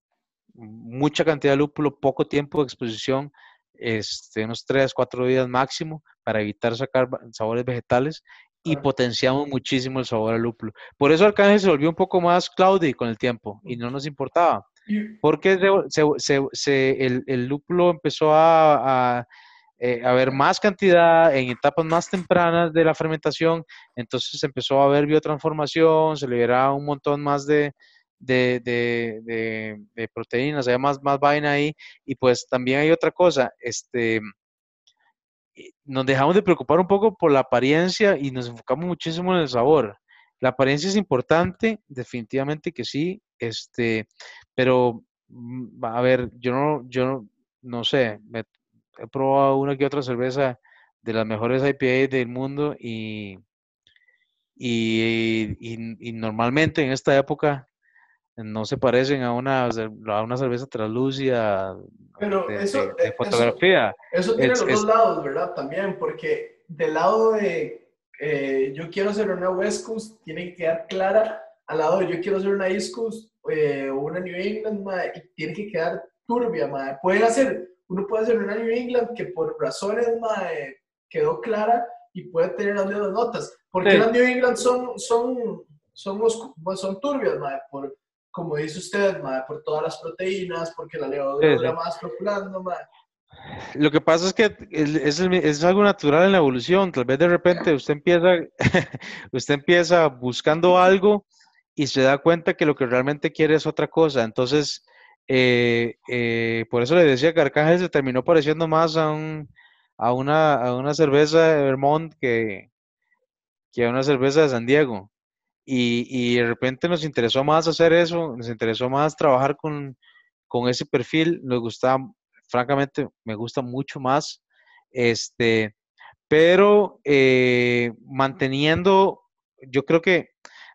S2: mucha cantidad de lúpulo, poco tiempo de exposición, este, unos 3, 4 días máximo para evitar sacar sabores vegetales y potenciamos muchísimo el sabor al lúpulo. Por eso Arcángel se volvió un poco más cloudy con el tiempo y no nos importaba. Porque el, lúpulo empezó a, eh, a, haber más cantidad en etapas más tempranas de la fermentación, entonces empezó a haber biotransformación, se liberaba un montón más de, de, proteínas, había más, más vaina ahí. Y pues también hay otra cosa, este, nos dejamos de preocupar un poco por la apariencia y nos enfocamos muchísimo en el sabor. La apariencia es importante, definitivamente que sí, este, pero mm, a ver, yo no, yo no, sé, he probado una que otra cerveza de las mejores IPA del mundo y, y, y, normalmente en esta época no se parecen a una, a una cerveza translúcida
S1: Pero
S2: de,
S1: eso,
S2: de, fotografía.
S1: Eso, tiene los dos lados, ¿verdad? También, porque del lado de eh, yo quiero hacer una West Coast, tiene que quedar clara, al lado de yo quiero hacer una East Coast eh, o una New England, y tiene que quedar turbia, madre. Pueden hacer, uno puede hacer una New England que por razones, madre, quedó clara y puede tener las mismas notas. Porque las New England son, son, son, son turbias, madre, por como dice usted, por todas las proteínas, porque la levadura dura más flocculando,
S2: Lo que pasa es que es, es, algo natural en la evolución. Tal vez de repente usted empieza, usted empieza buscando algo y se da cuenta que lo que realmente quiere es otra cosa. Entonces, eh, eh, por eso le decía que Arcángel se terminó pareciendo más a, un, a, una, cerveza de Vermont que, a una cerveza de San Diego. Y, de repente nos interesó más hacer eso, nos interesó más trabajar con, ese perfil, nos gusta, francamente, me gusta mucho más, este, pero eh, manteniendo, yo creo que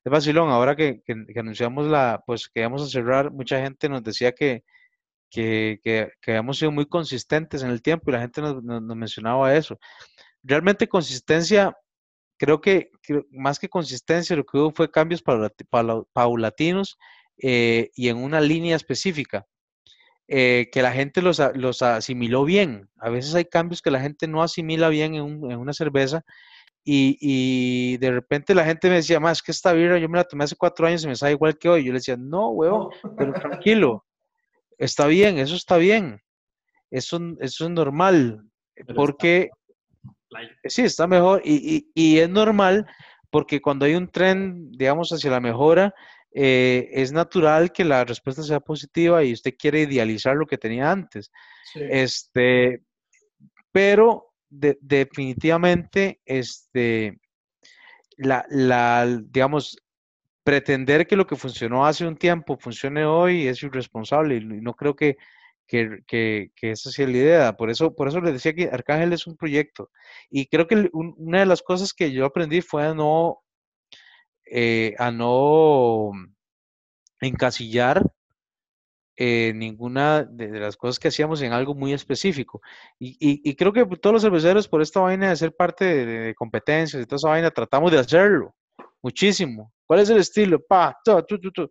S2: es vacilón, ahora que, anunciamos la, pues que íbamos a cerrar, mucha gente nos decía que, que, que, habíamos sido muy consistentes en el tiempo y la gente nos mencionaba eso. Realmente consistencia creo que, más que consistencia, lo que hubo fue cambios paulatinos eh, y en una línea específica, eh, que la gente los, los, asimiló bien. A veces hay cambios que la gente no asimila bien en, una cerveza y, y, de repente la gente me decía, más que esta birra yo me la tomé hace cuatro años y me sabe igual que hoy. Yo le decía, no, huevo, pero tranquilo, está bien, eso está bien. Eso, eso es normal, porque Sí, está mejor y, y, es normal porque cuando hay un tren, digamos, hacia la mejora, eh, es natural que la respuesta sea positiva y usted quiere idealizar lo que tenía antes. Este, pero definitivamente, este, la, la, digamos, pretender que lo que funcionó hace un tiempo funcione hoy es irresponsable y no creo que que, que, que, esa sea la idea. Por eso, por eso les decía que Arcángel es un proyecto. Y creo que una de las cosas que yo aprendí fue a no, eh, a no encasillar eh, ninguna de, las cosas que hacíamos en algo muy específico. Y, y, creo que todos los cerveceros, por esta vaina de ser parte de, competencias y toda esa vaina, tratamos de hacerlo muchísimo. ¿Cuál es el estilo? Pa, tu, tu, tu.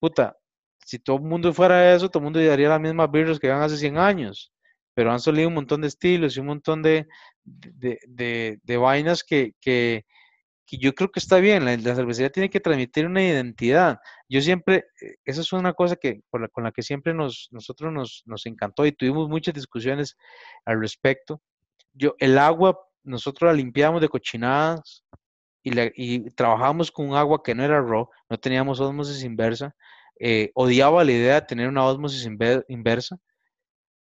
S2: Puta, si todo el mundo fuera eso, todo el mundo llevaría las mismas birras que iban hace 100 años, pero han salido un montón de estilos y un montón de, de, de, vainas que, que, que, yo creo que está bien, la, cervecería tiene que transmitir una identidad. Yo siempre, eh, esa es una cosa que, la, con la que siempre nos, nosotros nos, nos encantó y tuvimos muchas discusiones al respecto. Yo, el agua, nosotros la limpiamos de cochinadas, y, y, trabajábamos con agua que no era raw, no teníamos osmosis inversa, eh, odiaba la idea de tener una osmosis inversa,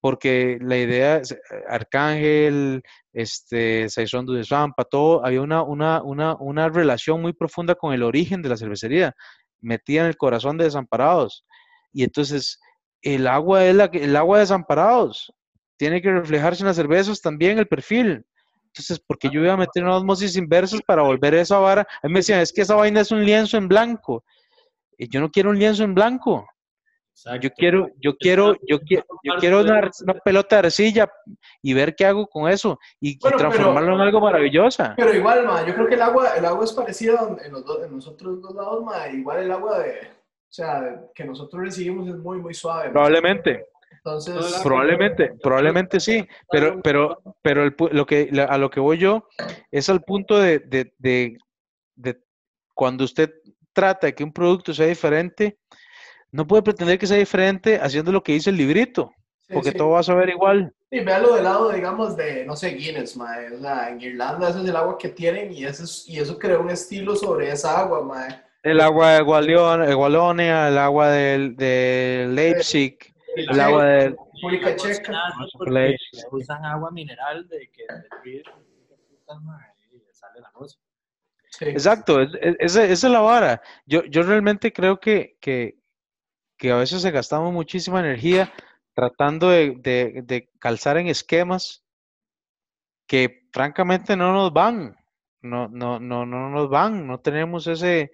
S2: porque la idea, eh, Arcángel, este, Saison de Zampa, todo, había una, una, una, una, relación muy profunda con el origen de la cervecería, metida en el corazón de Desamparados. y entonces el agua es la, el agua de desamparados. Tiene que reflejarse en las cervezas también el perfil. Entonces, porque yo iba a meter una osmosis inversas para volver esa vara? A mí me decían, es que esa vaina es un lienzo en blanco. Y yo no quiero un lienzo en blanco. Yo quiero, yo quiero, yo quiero, yo quiero una, pelota de arcilla y ver qué hago con eso y, transformarlo en algo maravilloso.
S1: Pero igual, ma, yo creo que el agua, el agua es parecida en los, dos, en los otros dos lados, ma, igual el agua de, o sea, que nosotros recibimos es muy, muy suave.
S2: Probablemente. Entonces, probablemente, probablemente sí, pero, pero, pero el, lo que, a lo que voy yo es al punto de, de, de, de cuando usted trata de que un producto sea diferente, no puede pretender que sea diferente haciendo lo que dice el librito, porque todo va a saber igual.
S1: Sí, véalo del lado, digamos, de, no sé, Guinness, mae. O sea, en Irlanda ese es el agua que tienen y, eso, y eso crea un estilo sobre esa agua, mae.
S2: El agua de Gualonia, el agua de, de Leipzig, el agua de
S1: República Checa.
S3: Usan agua mineral de que sale la cosa.
S2: Exacto, esa es la vara. Yo, yo realmente creo que, que, que a veces se gastamos muchísima energía tratando de, calzar en esquemas que francamente no nos van, no, no, no, no nos van, no tenemos ese,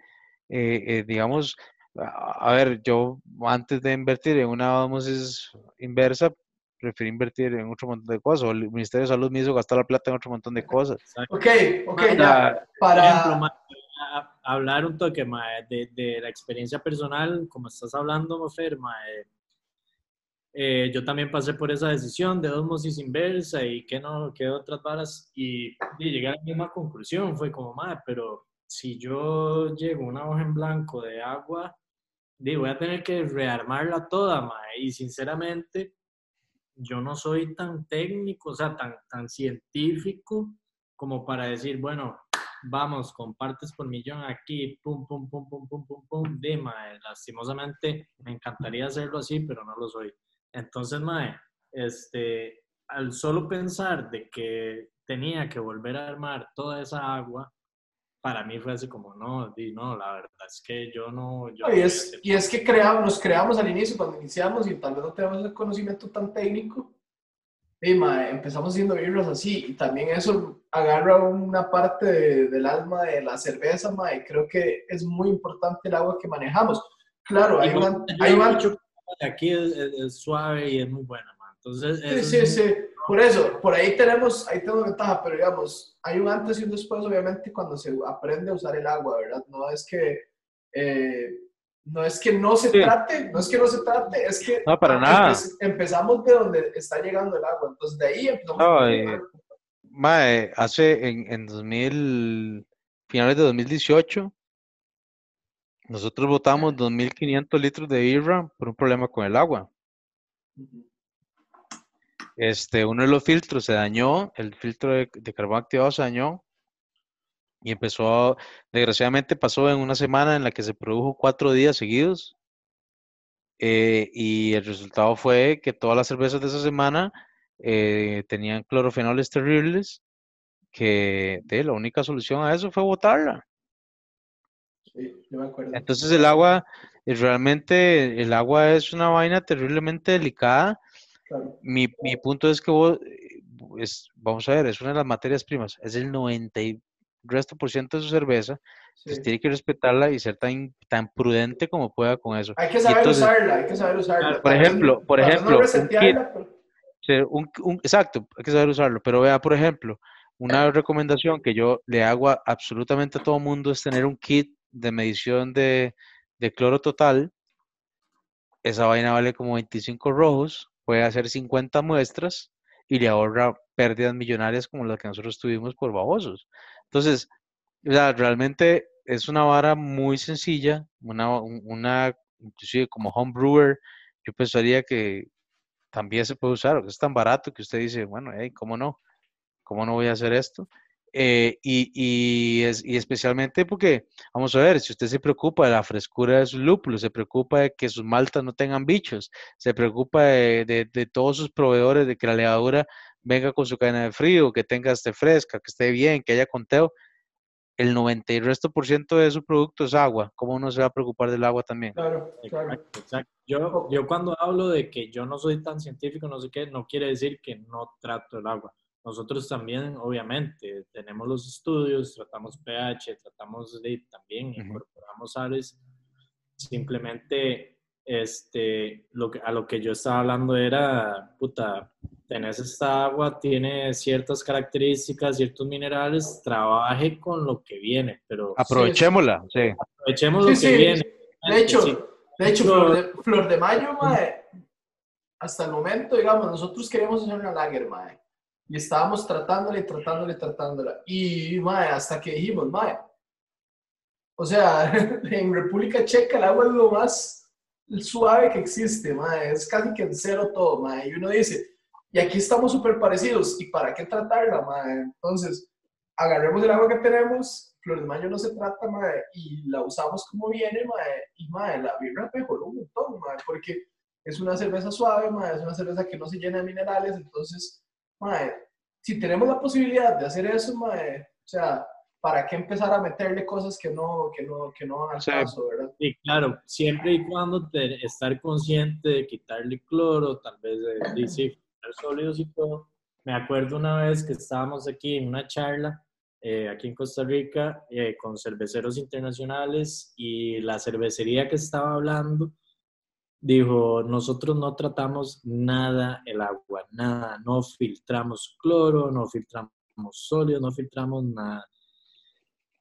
S2: eh, eh, digamos, a, ver, yo antes de invertir en una osmosis inversa, preferí invertir en otro montón de cosas, o el Ministerio de Salud me hizo gastar la plata en otro montón de cosas.
S1: Ok, ok, ya, para
S3: hablar un toque de, de, la experiencia personal, como estás hablando, Mofer, eh, yo también pasé por esa decisión de osmosis inversa y que no, que otras varas, y, y, llegué a la misma conclusión, fue como, madre, pero si yo llego una hoja en blanco de agua, digo, voy a tener que rearmarla toda, madre, y sinceramente, yo no soy tan técnico, o sea, tan, tan científico como para decir, bueno, vamos, con partes por millón aquí, pum, pum, pum, pum, pum, pum, pum, de, mae, lastimosamente me encantaría hacerlo así, pero no lo soy. Entonces, mae, este, al solo pensar de que tenía que volver a armar toda esa agua, para mí fue así como, no, di, no, la verdad es que yo no... Yo
S1: y, es, y es que creamos, nos creamos al inicio, cuando iniciamos, y tal vez no tenemos el conocimiento tan técnico, y, mae, empezamos haciendo birras así, y también eso agarra una parte del alma de la cerveza, ma, y creo que es muy importante el agua que manejamos. Claro, hay, un, hay un
S3: Aquí es, suave y es muy buena, ma. Entonces,
S1: sí, sí, sí. Por eso, por ahí tenemos, ahí tenemos ventaja, pero digamos, hay un antes y un después, obviamente, cuando se aprende a usar el agua, ¿verdad? No es que... Eh, no es que no se trate, no es que no se trate, es que
S2: no, para nada.
S1: empezamos de donde está llegando el agua, entonces de ahí empezamos a
S2: Mae, hace en, en 2000, finales de 2018, nosotros botamos 2.500 litros de birra por un problema con el agua. Este, uno de los filtros se dañó, el filtro de, carbón activado se dañó y empezó, desgraciadamente pasó en una semana en la que se produjo cuatro días seguidos eh, y el resultado fue que todas las cervezas de esa semana eh, tenían clorofenoles terribles, que de, la única solución a eso fue botarla. Entonces el agua, eh, realmente el agua es una vaina terriblemente delicada. Mi, mi, punto es que vos, eh, es, vamos a ver, es una de las materias primas, es el 90 y resto por ciento de su cerveza, entonces tiene que respetarla y ser tan, tan prudente como pueda con eso.
S1: Hay que saber usarla, hay que saber usarla.
S2: Por ejemplo, por ejemplo, exacto, hay que saber usarlo. Pero vea, por ejemplo, una recomendación que yo le hago a absolutamente a todo mundo es tener un kit de medición de, cloro total. Esa vaina vale como 25 rojos, puede hacer 50 muestras y le ahorra pérdidas millonarias como las que nosotros tuvimos por babosos. Entonces, realmente es una vara muy sencilla, una, una inclusive como home brewer, yo pensaría que también se puede usar, es tan barato que usted dice, bueno, ¿cómo no? ¿Cómo no voy a hacer esto? Eh, y, y, es, y, especialmente porque, vamos a ver, si usted se preocupa de la frescura de sus lúpulos, se preocupa de que sus maltas no tengan bichos, se preocupa de, de, todos sus proveedores, de que la levadura venga con su cadena de frío, que tenga esté fresca, que esté bien, que haya conteo, el 90 y el resto por ciento de su producto es agua. ¿Cómo uno se va a preocupar del agua también?
S1: Claro, claro.
S3: Exacto, exacto. Yo, yo cuando hablo de que yo no soy tan científico, no sé qué, no quiere decir que no trato el agua. Nosotros también, obviamente, tenemos los estudios, tratamos pH, tratamos de, también incorporamos sales. Simplemente, este, lo que, a lo que yo estaba hablando era, puta, tenés esta agua, tiene ciertas características, ciertos minerales, trabaje con lo que viene, pero...
S2: Aprovechémosla, sí.
S3: Aprovechemos lo que viene.
S1: De hecho, de hecho, Flor de, Flor de Mayo, mae, hasta el momento, digamos, nosotros queremos hacer una lager, mae y estábamos tratándola y tratándola y tratándola. Y, mae, hasta que dijimos, mae, o sea, en República Checa el agua es lo más suave que existe, mae, es casi que en cero todo, mae. Y uno dice, y aquí estamos súper parecidos, ¿y para qué tratarla, mae? Entonces, agarremos el agua que tenemos, Flor de Mayo no se trata, y la usamos como viene, mae, y mae, la birra mejoró un montón, mae, porque es una cerveza suave, mae, es una cerveza que no se llena de minerales, entonces si tenemos la posibilidad de hacer eso, o sea, ¿para qué empezar a meterle cosas que no, que no, que no van al caso, verdad?
S3: Y claro, siempre y cuando estar consciente de quitarle cloro, tal vez de, de sólidos y todo. Me acuerdo una vez que estábamos aquí en una charla, eh, aquí en Costa Rica, eh, con cerveceros internacionales y la cervecería que estaba hablando dijo, nosotros no tratamos nada el agua, nada, no filtramos cloro, no filtramos sólido, no filtramos nada.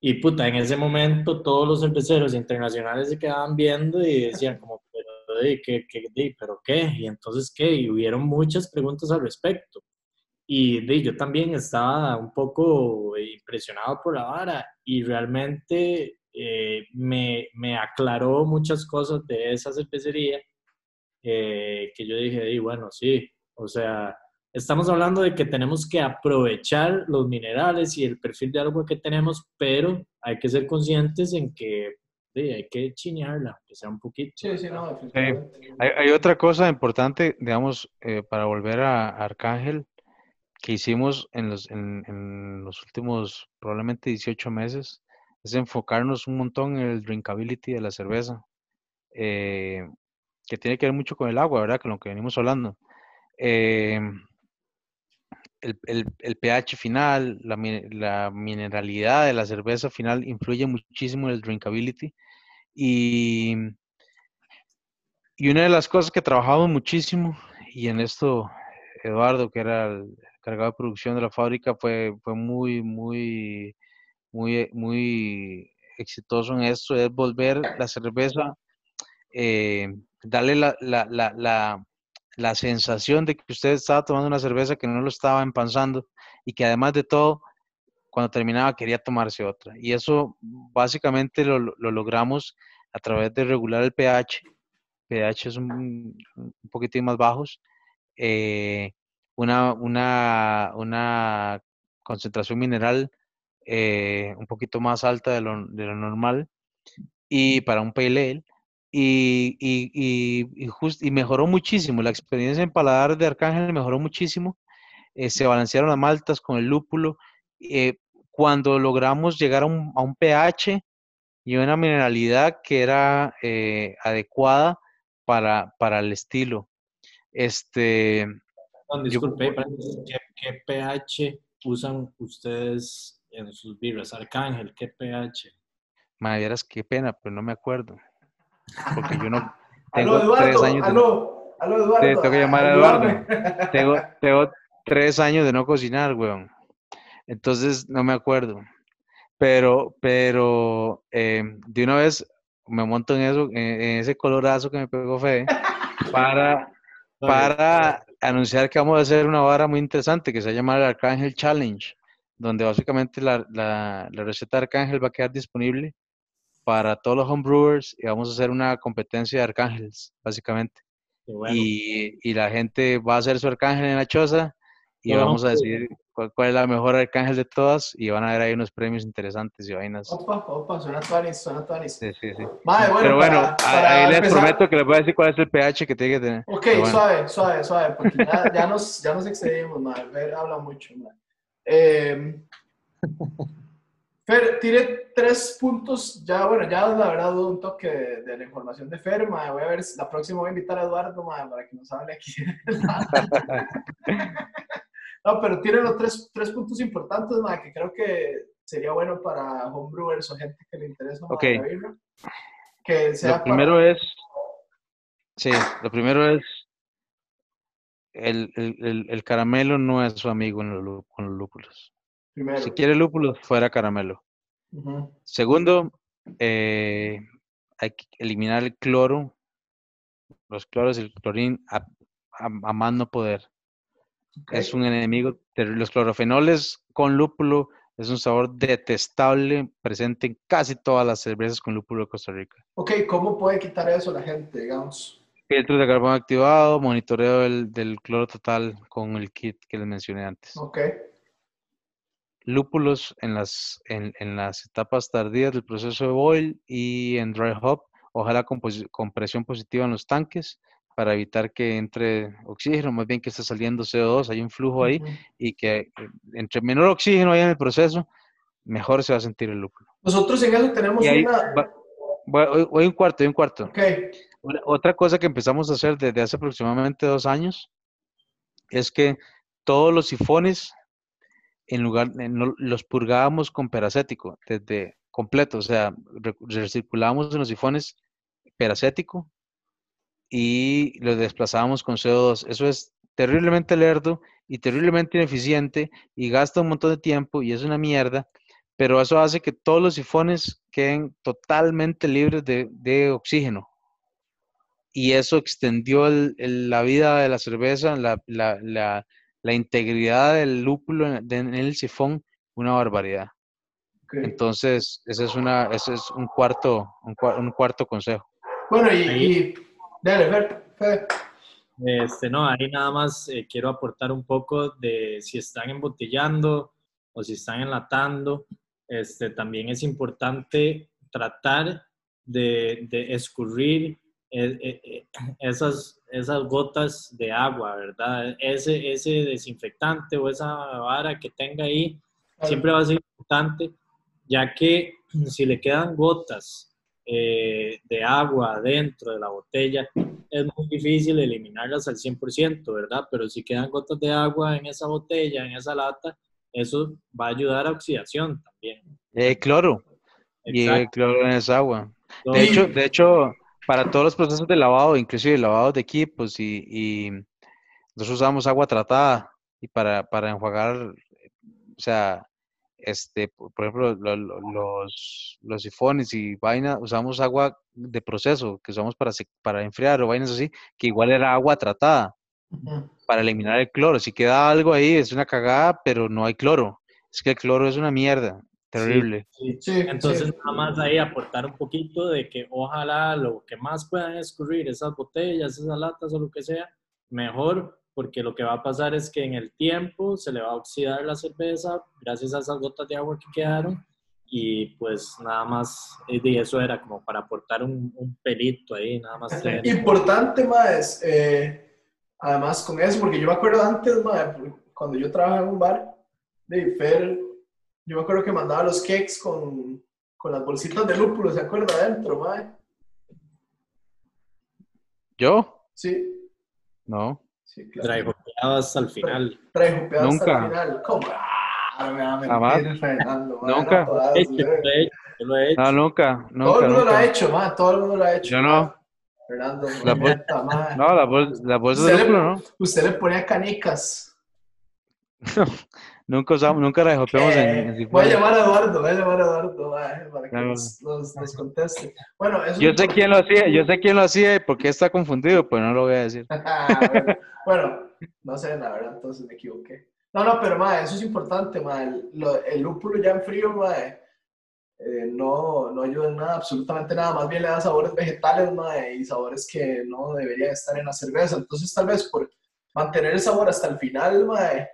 S3: Y puta, en ese momento todos los cerveceros internacionales se quedaban viendo y decían como, pero, ¿qué, qué, pero qué? Y entonces, ¿qué? Y hubieron muchas preguntas al respecto. Y de, yo también estaba un poco impresionado por la vara y realmente eh, me, me, aclaró muchas cosas de esa cervecería eh, que yo dije, y bueno, sí, o sea, estamos hablando de que tenemos que aprovechar los minerales y el perfil de agua que tenemos, pero hay que ser conscientes en que hay que chinearla, que sea un poquito.
S1: Sí, sí, no,
S2: hay, otra cosa importante, digamos, eh, para volver a, Arcángel, que hicimos en los, en, los últimos probablemente 18 meses, es enfocarnos un montón en el drinkability de la cerveza. Eh, que tiene que ver mucho con el agua, ¿verdad? Con lo que venimos hablando. Em, el, pH final, la, mineralidad de la cerveza final influye muchísimo en el drinkability. Y, y una de las cosas que trabajamos muchísimo, y en esto Eduardo, que era el cargado de producción de la fábrica, fue, fue muy, muy, muy, muy exitoso en esto, es volver la cerveza eh, darle la, la, la, la, sensación de que usted estaba tomando una cerveza que no lo estaba empanzando y que además de todo, cuando terminaba quería tomarse otra. Y eso básicamente lo, lo logramos a través de regular el pH. pH es un, un poquitín más bajos. Eh, una, una, una concentración mineral eh, un poquito más alta de lo, de lo normal y para un pale y, y, y, y, mejoró muchísimo. La experiencia en paladar de Arcángel mejoró muchísimo. Eh, se balancearon las maltas con el lúpulo. Eh, cuando logramos llegar a un, a un, pH y una mineralidad que era eh, adecuada para, para, el estilo. Este,
S3: disculpe, ¿qué, pH usan ustedes en sus birras? Arcángel, ¿qué pH?
S2: Madre, qué pena, pero no me acuerdo. Porque yo no
S1: tengo aló, Eduardo, tres años. Aló, aló, Eduardo.
S2: tengo que llamar a Eduardo. tengo, tengo tres años de no cocinar, weón. Entonces no me acuerdo. Pero, pero eh, de una vez me monto en eso, en, ese colorazo que me pegó Fede, para, para anunciar que vamos a hacer una vara muy interesante que se llama el Arcángel Challenge, donde básicamente la, la, la receta de Arcángel va a quedar disponible para todos los homebrewers y vamos a hacer una competencia de arcángeles, básicamente. Y, y, la gente va a hacer su arcángel en la choza y vamos a decidir cuál, cuál, es la mejor arcángel de todas y van a ver ahí unos premios interesantes y vainas.
S1: Opa, opa, suena tuanis, suena tuanis.
S2: Sí, sí, sí. bueno, Pero bueno, ahí les prometo que les voy a decir cuál es el pH que tiene que tener.
S1: Ok, suave, suave, suave, porque ya, ya, nos, ya nos excedimos, madre. Habla mucho, madre. Eh, Fer, tire tres puntos, ya, bueno, ya la verdad dudo un toque de, de la información de Fer, mae. voy a ver, si la próxima voy a invitar a Eduardo, mae, para que nos hable aquí. no, pero tiene los tres, tres puntos importantes, que creo que sería bueno para homebrewers o gente que le interesa mae,
S2: Ok.
S1: la birra. Que sea
S2: Lo primero es, sí, lo primero es, el, el, el, el caramelo no es su amigo en los, con los lúpulos.
S1: primero.
S2: Si quiere lúpulos, fuera caramelo. Segundo, eh, hay que eliminar el cloro, los cloros y el clorín a, a, a más no poder.
S1: Ok.
S2: Es un enemigo terrible. Los clorofenoles con lúpulo es un sabor detestable presente en casi todas las cervezas con lúpulo de Costa Rica.
S1: Ok, ¿cómo puede quitar eso la gente, digamos?
S2: Filtros de carbón activado, monitoreo del, del cloro total con el kit que les mencioné antes.
S1: Ok,
S2: Lúpulos en las, en, en las etapas tardías del proceso de boil y en dry hop, ojalá con, con presión positiva en los tanques para evitar que entre oxígeno, más bien que esté saliendo CO2, hay un flujo ahí y que eh, entre menor oxígeno haya en el proceso, mejor se va a sentir el lúpulo.
S1: Nosotros en eso tenemos
S2: ahí
S1: una...
S2: va- va- hoy- hoy un cuarto, hoy un cuarto.
S1: Ok,
S2: Una- Otra cosa que empezamos a hacer desde hace aproximadamente dos años es que todos los sifones, en lugar, eh, no- los purgábamos con peracético, desde completo, o sea, re- recirculábamos en los sifones peracético y los desplazábamos con CO2. Eso es terriblemente lerdo y terriblemente ineficiente y gasta un montón de tiempo y es una mierda, pero eso hace que todos los sifones queden totalmente libres de, de oxígeno. Y eso extendió el- el- la vida de la cerveza, la, la- la- la integridad del lúpulo en, de- en el sifón, una barbaridad.
S1: ok.
S2: Entonces, ese es, una, ese es un, cuarto, un, un cuarto consejo.
S1: Bueno, y,
S3: Ahí-
S1: y dale, Fer.
S3: Este, no, ahí nada más eh, quiero aportar un poco de si están embotellando o si están enlatando. Este, también es importante tratar de, de escurrir eh, eh, eh, esas, esas gotas de agua, ¿verdad? Ese, ese desinfectante o esa vara que tenga ahí siempre va a ser importante, ya que si le quedan gotas eh, de agua dentro de la botella, es muy difícil eliminarlas al 100%, ¿verdad? Pero si quedan gotas de agua en esa botella, en esa lata, eso va a ayudar a oxidación también.
S2: Eh, cloro, y el
S3: Exacto.
S2: cloro en esa agua. De hecho, de hecho, para todos los procesos de lavado, inclusive lavado de equipos y, y nosotros usamos agua tratada y para, para enjuagar, o sea, este, por ejemplo, lo- lo- los, los sifones y vaina, usamos agua de proceso que usamos para, para enfriar o vainas así, que igual era agua tratada para eliminar el cloro. Si queda algo ahí, es una cagada, pero no hay cloro. Es que el cloro es una mierda, terrible.
S3: sí.
S1: Sí,
S3: Entonces,
S1: sí.
S3: nada más ahí aportar un poquito de que ojalá lo que más puedan escurrir, esas botellas, esas latas o lo que sea, mejor, porque lo que va a pasar es que en el tiempo se le va a oxidar la cerveza gracias a esas gotas de agua que quedaron y pues nada más, eh, y eso era como para aportar un, un pelito ahí, nada más. tener-
S1: Importante, más, eh, además con eso, porque yo me acuerdo antes, mae, cuando yo trabajaba en un bar de Fer, yo me acuerdo que mandaba los cakes con, con las bolsitas de lúpulo, ¿se acuerda? Adentro, mae.
S2: ¿Yo?
S1: Sí,
S2: No.
S1: Sí, claro.
S3: El final.
S2: Nunca.
S1: el final. ¿Cómo? Ah, me va a
S2: Jamás.
S1: mentir, Fernando. mae,
S2: Nunca.
S1: no todas,
S3: Yo lo
S1: mae.
S3: he hecho, yo lo he hecho.
S2: No, nunca,
S1: Todo el mundo lo ha hecho, mae, todo el mundo lo ha hecho.
S2: Yo no.
S1: Fernando, no
S2: La. No, la bolsa, la bolsa de
S1: Usted
S2: lúpulo, ¿no?
S1: Usted le ponía canicas.
S2: Nunca usamos, nunca la copiamos en, en
S1: Eh, voy a llamar a Eduardo, voy a llamar a Eduardo mae, para que
S2: Claro.
S1: nos, nos- nos conteste. Bueno, eso
S2: Yo sé quién lo hacía, yo sé quién lo hacía y por qué está confundido, pero no lo voy a decir.
S1: Bueno, bueno, no sé, la verdad, entonces me equivoqué. No, no, pero mae, eso es importante, mae. El, el lúpulo ya en frío, mae, eh, no, no ayuda en nada, absolutamente nada. Más bien le da sabores vegetales, mae, y sabores que no deberían estar en la cerveza. Entonces, tal vez por mantener el sabor hasta el final, mae,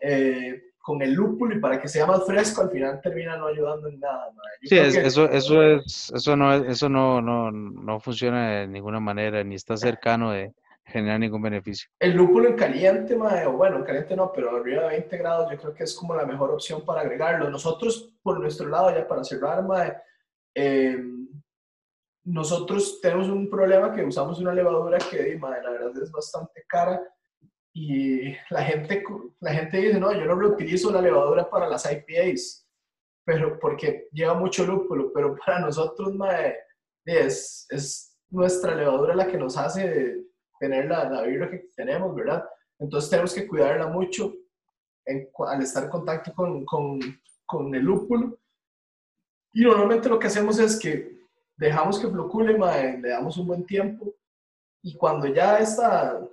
S1: eh, con el lúpulo y para que sea más fresco, al final termina no ayudando en nada,
S2: Sí, es-
S1: que-
S2: eso, eso es, eso no es, eso no, no, no funciona de ninguna manera, ni está cercano de, generar ningún beneficio.
S1: El lúpulo en caliente, mae, o bueno, en caliente no, pero arriba de 20 grados yo creo que es como la mejor opción para agregarlo. Nosotros, por nuestro lado, ya para cerrar, mae, eh, nosotros tenemos un problema que usamos una levadura que, mae, la verdad es bastante cara y la gente, la gente dice, no, yo no reutilizo la levadura para las IPAs, pero porque lleva mucho lúpulo, pero para nosotros, mae, es, es nuestra levadura la que nos hace tener la, la birra que tenemos, ¿verdad? Entonces tenemos que cuidarla mucho en, al estar en contacto con, con, con, el lúpulo. Y normalmente lo que hacemos es que dejamos que flocule, mae, le damos un buen tiempo y cuando ya está,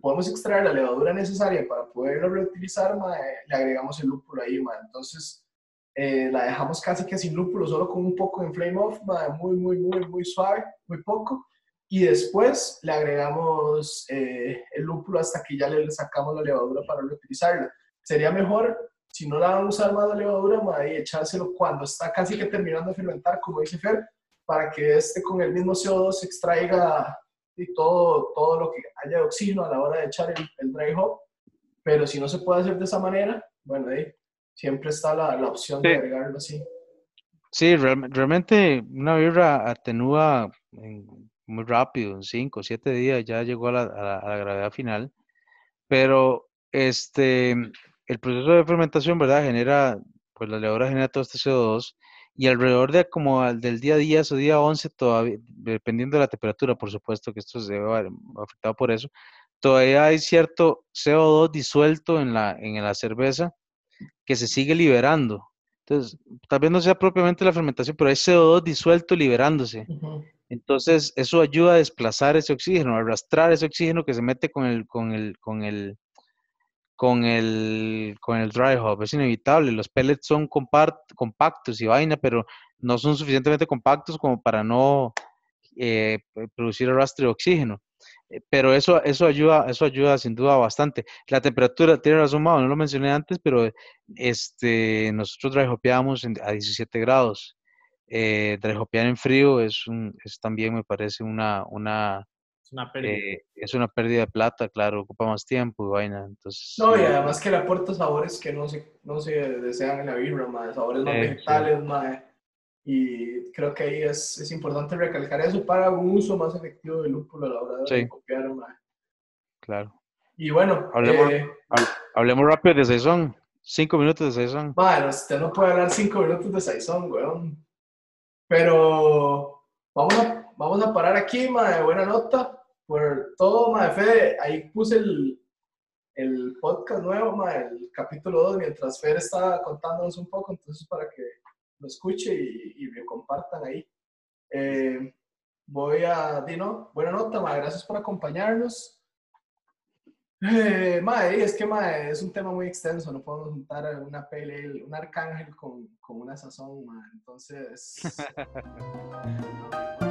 S1: podemos extraer la levadura necesaria para poderlo reutilizar, mae, le agregamos el lúpulo ahí. Entonces eh, la dejamos casi que sin lúpulo, solo con un poco de flame off, muy, muy, muy, muy suave, muy poco y después le agregamos eh, el lúpulo hasta que ya le sacamos la levadura para reutilizarla. Sería mejor, si no la van a usar más la levadura, ahí echárselo cuando está casi que terminando de fermentar, como dice Fer, para que este con el mismo CO2 extraiga y todo, todo lo que haya de oxígeno a la hora de echar el, el dry hop. Pero si no se puede hacer de esa manera, bueno, ahí siempre está la, la opción de agregarlo así.
S2: Sí, realmente una birra atenúa en muy rápido, en 5 o 7 días ya llegó a la, a, la, gravedad final, pero este, el proceso de fermentación, ¿verdad? Genera, pues la levadura genera todo este CO2 y alrededor de como al del día 10 o día 11, todavía, dependiendo de la temperatura, por supuesto que esto se ve afectado por eso, todavía hay cierto CO2 disuelto en la, en la cerveza que se sigue liberando. Entonces, tal vez no sea propiamente la fermentación, pero hay CO2 disuelto liberándose. Entonces, eso ayuda a desplazar ese oxígeno, a arrastrar ese oxígeno que se mete con el, con el, con el, con el, con el dry hop. Es inevitable. Los pellets son compactos y vaina, pero no son suficientemente compactos como para no eh, producir arrastre de oxígeno. Eh, pero eso, eso, ayuda, eso ayuda sin duda bastante. La temperatura, tiene razón, no lo mencioné antes, pero este, nosotros dry hopeamos a 17 grados eh, en frío es, un, es también, me parece, una, una,
S3: una, pérdida.
S2: Eh, es una pérdida de plata, claro, ocupa más tiempo y vaina. Entonces,
S1: no, y además que le aporta sabores que no se, no se desean en la birra, más, sabores más vegetales, más. Y creo que ahí es, es, importante recalcar eso para un uso más efectivo del lúpulo a la hora de copiar, más.
S2: Claro.
S1: Y bueno,
S2: hablemos, eh, hablemos rápido de Saison. Cinco minutos de Saison.
S1: Bueno, usted no puede hablar cinco minutos de Saison, weón. Pero vamos a, vamos a parar aquí, de buena nota, por todo, de Fede, ahí puse el, el podcast nuevo, el capítulo 2, mientras Fede estaba contándonos un poco, entonces para que lo escuche y, y lo compartan ahí. Eh, voy a, Dino, buena nota, gracias por acompañarnos. Eh, es que es un tema muy extenso, no podemos juntar una pele, un arcángel con, con una sazón, entonces...